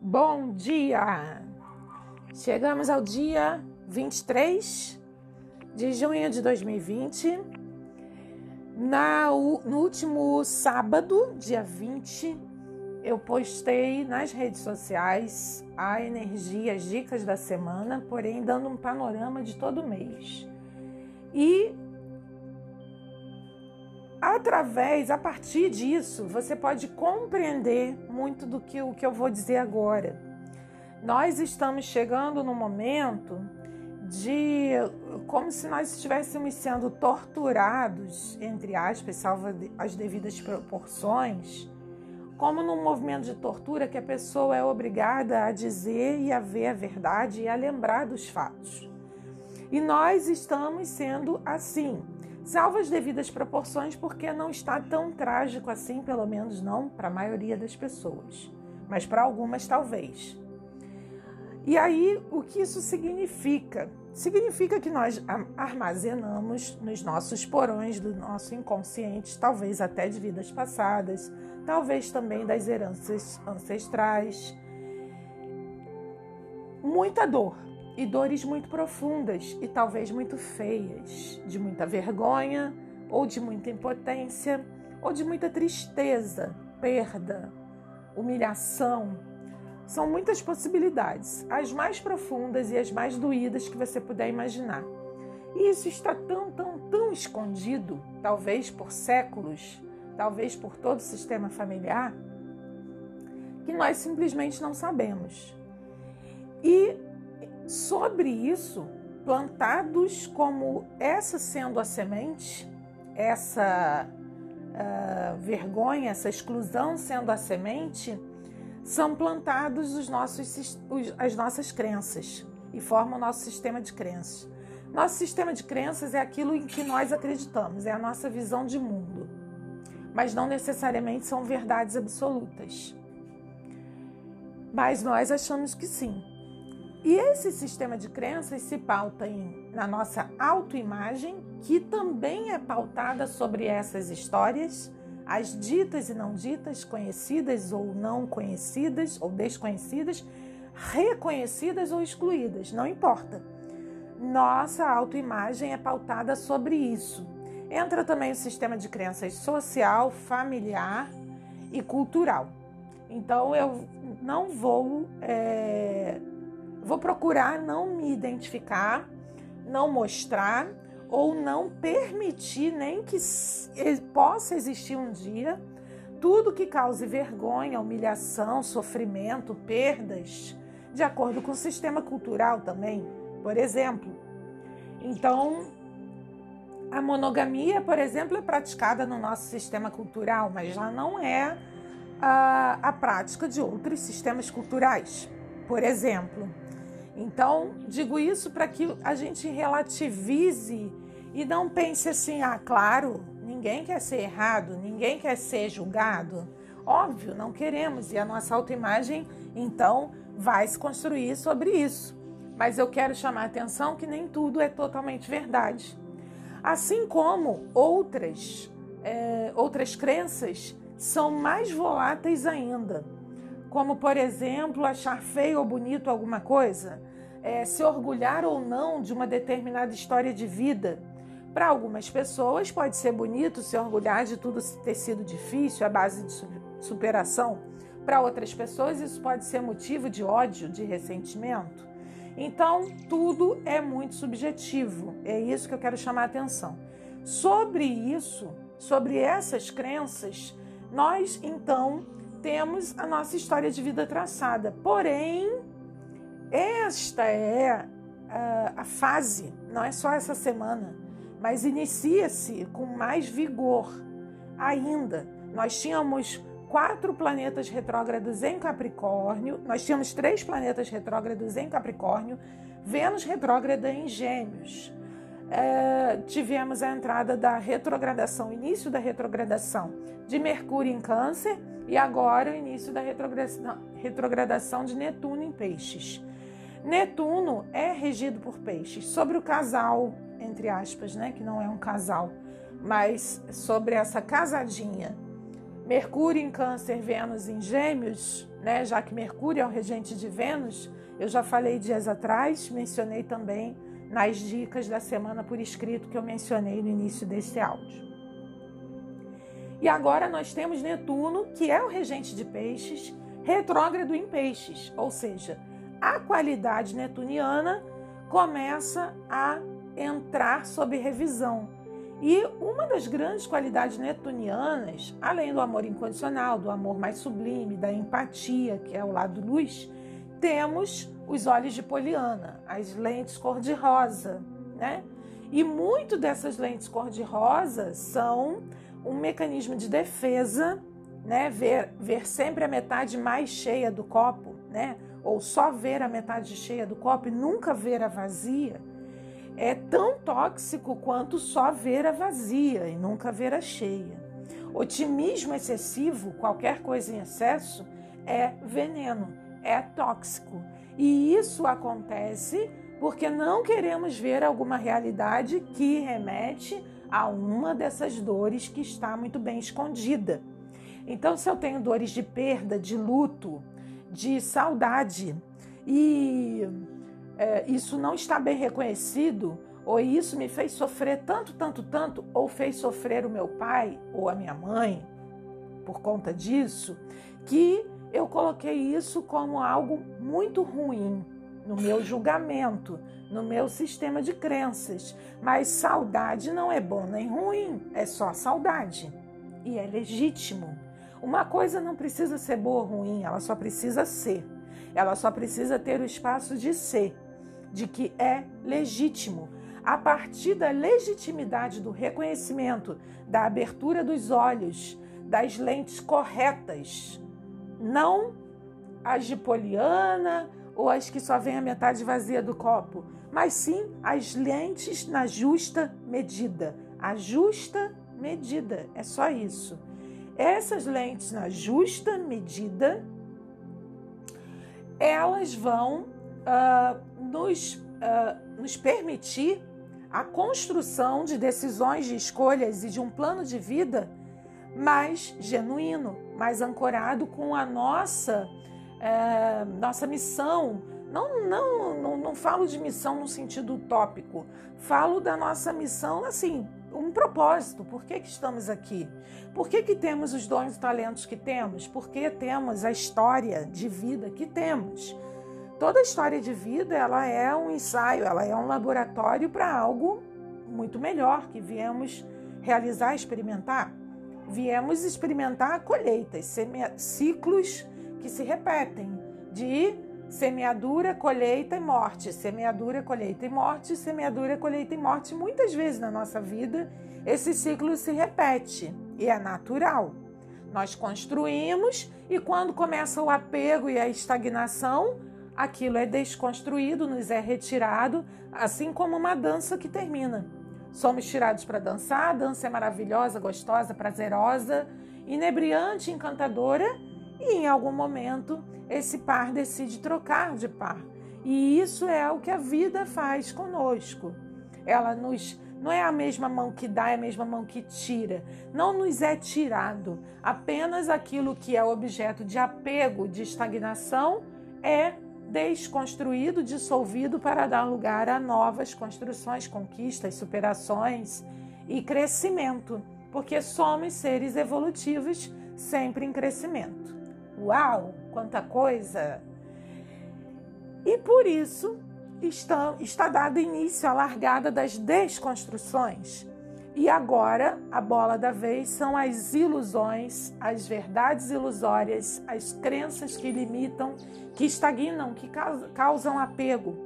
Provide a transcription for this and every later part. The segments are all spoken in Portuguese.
Bom dia! Chegamos ao dia 23 de junho de 2020. Na, no último sábado, dia 20, eu postei nas redes sociais a energia, as dicas da semana, porém dando um panorama de todo mês. E através, a partir disso, você pode compreender muito do que o que eu vou dizer agora. Nós estamos chegando no momento de como se nós estivéssemos sendo torturados, entre aspas, salvo as devidas proporções, como num movimento de tortura que a pessoa é obrigada a dizer e a ver a verdade e a lembrar dos fatos. E nós estamos sendo assim salvo as devidas proporções, porque não está tão trágico assim, pelo menos não para a maioria das pessoas, mas para algumas talvez. E aí, o que isso significa? Significa que nós armazenamos nos nossos porões do nosso inconsciente, talvez até de vidas passadas, talvez também das heranças ancestrais, muita dor e dores muito profundas e talvez muito feias, de muita vergonha ou de muita impotência ou de muita tristeza, perda, humilhação. São muitas possibilidades, as mais profundas e as mais doídas que você puder imaginar. E isso está tão, tão, tão escondido, talvez por séculos, talvez por todo o sistema familiar, que nós simplesmente não sabemos. E Sobre isso, plantados como essa sendo a semente, essa uh, vergonha, essa exclusão sendo a semente, são plantados os nossos, os, as nossas crenças e formam o nosso sistema de crenças. Nosso sistema de crenças é aquilo em que nós acreditamos, é a nossa visão de mundo, mas não necessariamente são verdades absolutas. Mas nós achamos que sim. E esse sistema de crenças se pauta em, na nossa autoimagem, que também é pautada sobre essas histórias, as ditas e não ditas, conhecidas ou não conhecidas, ou desconhecidas, reconhecidas ou excluídas, não importa. Nossa autoimagem é pautada sobre isso. Entra também o sistema de crenças social, familiar e cultural. Então eu não vou é, Vou procurar não me identificar, não mostrar ou não permitir nem que possa existir um dia tudo que cause vergonha, humilhação, sofrimento, perdas, de acordo com o sistema cultural também, por exemplo. Então, a monogamia, por exemplo, é praticada no nosso sistema cultural, mas já não é a, a prática de outros sistemas culturais. Por exemplo, então, digo isso para que a gente relativize e não pense assim: ah, claro, ninguém quer ser errado, ninguém quer ser julgado. Óbvio, não queremos, e a nossa autoimagem, então, vai se construir sobre isso. Mas eu quero chamar a atenção que nem tudo é totalmente verdade. Assim como outras, é, outras crenças são mais voláteis ainda como por exemplo achar feio ou bonito alguma coisa, é, se orgulhar ou não de uma determinada história de vida. Para algumas pessoas pode ser bonito se orgulhar de tudo ter sido difícil, a base de superação. Para outras pessoas isso pode ser motivo de ódio, de ressentimento. Então, tudo é muito subjetivo. É isso que eu quero chamar a atenção. Sobre isso, sobre essas crenças, nós então temos a nossa história de vida traçada. Porém, esta é a, a fase, não é só essa semana, mas inicia-se com mais vigor ainda. Nós tínhamos quatro planetas retrógrados em Capricórnio, nós tínhamos três planetas retrógrados em Capricórnio, Vênus retrógrada em Gêmeos. É, tivemos a entrada da retrogradação, início da retrogradação de Mercúrio em Câncer e agora o início da retrogradação, retrogradação de Netuno em Peixes. Netuno é regido por Peixes, sobre o casal, entre aspas, né, que não é um casal, mas sobre essa casadinha. Mercúrio em Câncer, Vênus em Gêmeos, né? Já que Mercúrio é o regente de Vênus, eu já falei dias atrás, mencionei também nas dicas da semana por escrito que eu mencionei no início desse áudio. E agora nós temos Netuno, que é o regente de Peixes, retrógrado em Peixes, ou seja, a qualidade netuniana começa a entrar sob revisão. E uma das grandes qualidades netunianas, além do amor incondicional, do amor mais sublime, da empatia, que é o lado luz, temos os olhos de Poliana, as lentes cor-de-rosa, né? E muito dessas lentes cor-de-rosa são um mecanismo de defesa, né? Ver, ver sempre a metade mais cheia do copo, né? Ou só ver a metade cheia do copo e nunca ver a vazia é tão tóxico quanto só ver a vazia e nunca ver a cheia. Otimismo excessivo, qualquer coisa em excesso, é veneno, é tóxico. E isso acontece porque não queremos ver alguma realidade que remete a uma dessas dores que está muito bem escondida. Então, se eu tenho dores de perda, de luto, de saudade e é, isso não está bem reconhecido, ou isso me fez sofrer tanto, tanto, tanto, ou fez sofrer o meu pai ou a minha mãe por conta disso, que eu coloquei isso como algo muito ruim no meu julgamento, no meu sistema de crenças. Mas saudade não é bom nem ruim, é só saudade. E é legítimo. Uma coisa não precisa ser boa ou ruim, ela só precisa ser. Ela só precisa ter o espaço de ser de que é legítimo. A partir da legitimidade do reconhecimento, da abertura dos olhos, das lentes corretas, não as de poliana ou as que só vêm a metade vazia do copo, mas sim as lentes na justa medida. A justa medida, é só isso. Essas lentes na justa medida, elas vão uh, nos, uh, nos permitir a construção de decisões, de escolhas e de um plano de vida mais genuíno, mais ancorado com a nossa, é, nossa missão. Não, não, não, não falo de missão no sentido utópico, falo da nossa missão assim, um propósito. Por que, que estamos aqui? Por que, que temos os dons e talentos que temos? Por que temos a história de vida que temos? Toda história de vida ela é um ensaio, ela é um laboratório para algo muito melhor que viemos realizar, experimentar. Viemos experimentar colheitas, ciclos que se repetem de semeadura, colheita e morte, semeadura, colheita e morte, semeadura, colheita e morte. Muitas vezes na nossa vida esse ciclo se repete e é natural. Nós construímos e quando começa o apego e a estagnação, aquilo é desconstruído, nos é retirado, assim como uma dança que termina. Somos tirados para dançar, a dança é maravilhosa, gostosa, prazerosa, inebriante, encantadora, e em algum momento esse par decide trocar de par. E isso é o que a vida faz conosco. Ela nos não é a mesma mão que dá, é a mesma mão que tira. Não nos é tirado. Apenas aquilo que é objeto de apego, de estagnação, é desconstruído, dissolvido para dar lugar a novas construções, conquistas, superações e crescimento, porque somos seres evolutivos sempre em crescimento. Uau, quanta coisa! E por isso está, está dado início à largada das desconstruções. E agora a bola da vez são as ilusões, as verdades ilusórias, as crenças que limitam que estagnam, que causam apego.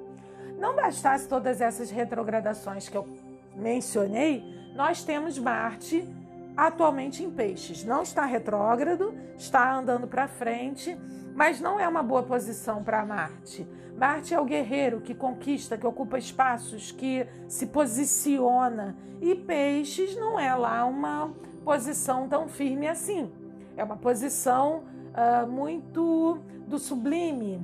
Não bastasse todas essas retrogradações que eu mencionei, nós temos Marte atualmente em Peixes. Não está retrógrado, está andando para frente, mas não é uma boa posição para Marte. Marte é o guerreiro que conquista, que ocupa espaços, que se posiciona. E Peixes não é lá uma posição tão firme assim. É uma posição uh, muito do sublime,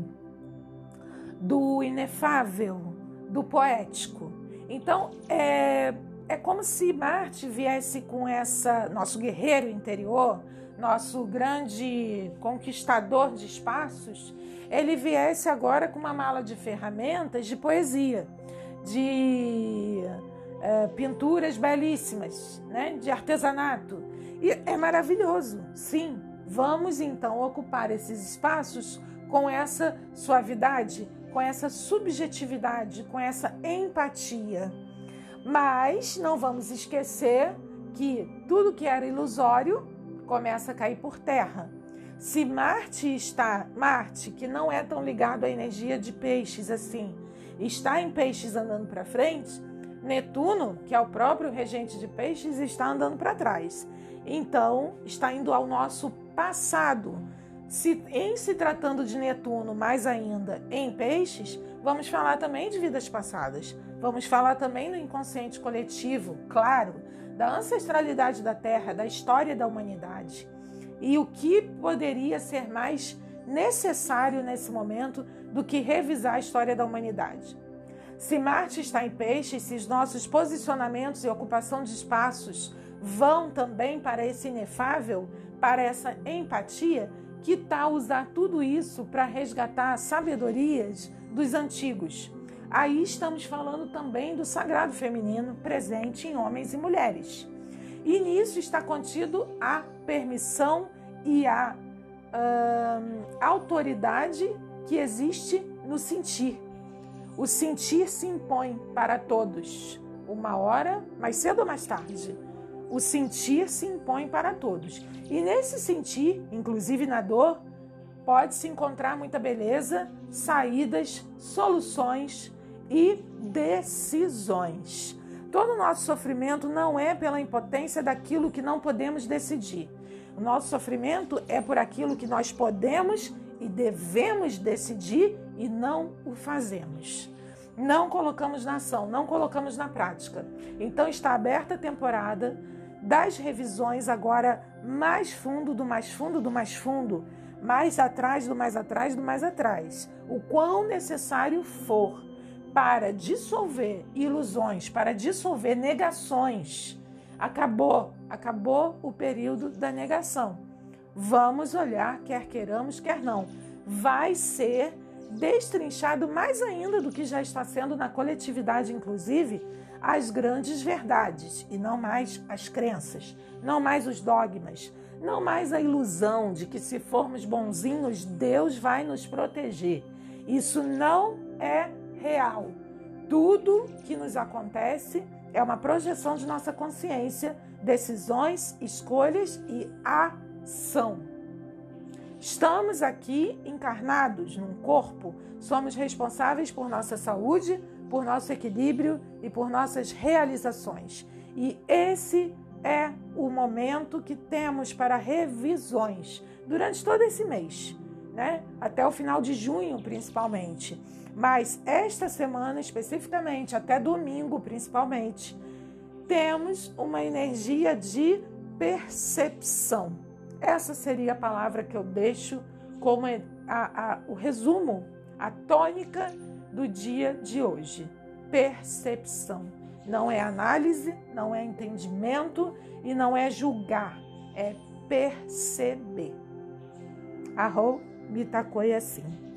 do inefável, do poético. Então, é, é como se Marte viesse com essa, nosso guerreiro interior, nosso grande conquistador de espaços, ele viesse agora com uma mala de ferramentas de poesia, de é, pinturas belíssimas, né? de artesanato. E é maravilhoso, sim. Vamos então ocupar esses espaços com essa suavidade, com essa subjetividade, com essa empatia. Mas não vamos esquecer que tudo que era ilusório começa a cair por terra. Se Marte está, Marte, que não é tão ligado à energia de peixes assim, está em peixes andando para frente, Netuno, que é o próprio regente de peixes, está andando para trás. Então, está indo ao nosso passado. Se, em se tratando de Netuno, mais ainda em peixes, vamos falar também de vidas passadas. Vamos falar também do inconsciente coletivo, claro, da ancestralidade da Terra, da história da humanidade. E o que poderia ser mais necessário nesse momento do que revisar a história da humanidade? Se Marte está em peixes, se os nossos posicionamentos e ocupação de espaços vão também para esse inefável, para essa empatia, que tal usar tudo isso para resgatar sabedorias dos antigos? Aí estamos falando também do sagrado feminino presente em homens e mulheres. E nisso está contido a permissão e a autoridade que existe no sentir. O sentir se impõe para todos, uma hora, mais cedo ou mais tarde. O sentir se impõe para todos. E nesse sentir, inclusive na dor, pode-se encontrar muita beleza, saídas, soluções e decisões. Todo o nosso sofrimento não é pela impotência daquilo que não podemos decidir. O nosso sofrimento é por aquilo que nós podemos e devemos decidir e não o fazemos. Não colocamos na ação, não colocamos na prática. Então está aberta a temporada das revisões agora mais fundo do mais fundo do mais fundo, mais atrás do mais atrás do mais atrás. O quão necessário for para dissolver ilusões, para dissolver negações. Acabou, acabou o período da negação. Vamos olhar, quer queiramos, quer não. Vai ser destrinchado mais ainda do que já está sendo na coletividade, inclusive, as grandes verdades e não mais as crenças, não mais os dogmas, não mais a ilusão de que se formos bonzinhos, Deus vai nos proteger. Isso não é real. Tudo que nos acontece é uma projeção de nossa consciência, decisões, escolhas e ação. Estamos aqui encarnados num corpo, somos responsáveis por nossa saúde, por nosso equilíbrio e por nossas realizações. E esse é o momento que temos para revisões durante todo esse mês, né? Até o final de junho, principalmente. Mas esta semana especificamente, até domingo principalmente, temos uma energia de percepção essa seria a palavra que eu deixo como a, a, o resumo, a tônica do dia de hoje. Percepção. Não é análise, não é entendimento e não é julgar, é perceber. Arro, Mitacoia assim.